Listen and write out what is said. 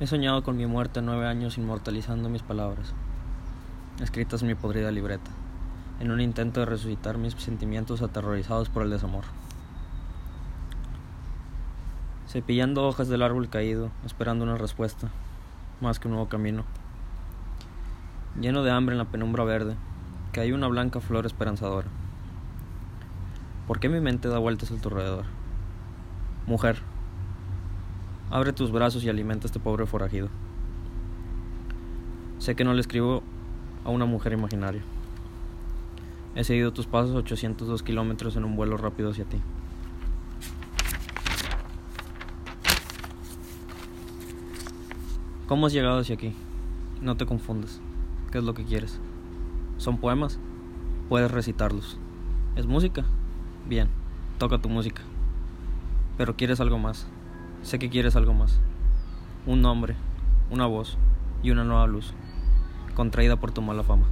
He soñado con mi muerte nueve años inmortalizando mis palabras, escritas en mi podrida libreta, en un intento de resucitar mis sentimientos aterrorizados por el desamor. Cepillando hojas del árbol caído, esperando una respuesta, más que un nuevo camino. Lleno de hambre en la penumbra verde, que hay una blanca flor esperanzadora. ¿Por qué mi mente da vueltas a tu alrededor? Mujer, Abre tus brazos y alimenta a este pobre forajido. Sé que no le escribo a una mujer imaginaria. He seguido tus pasos 802 kilómetros en un vuelo rápido hacia ti. ¿Cómo has llegado hacia aquí? No te confundas. ¿Qué es lo que quieres? ¿Son poemas? Puedes recitarlos. ¿Es música? Bien, toca tu música. Pero quieres algo más. Sé que quieres algo más. Un nombre, una voz y una nueva luz, contraída por tu mala fama.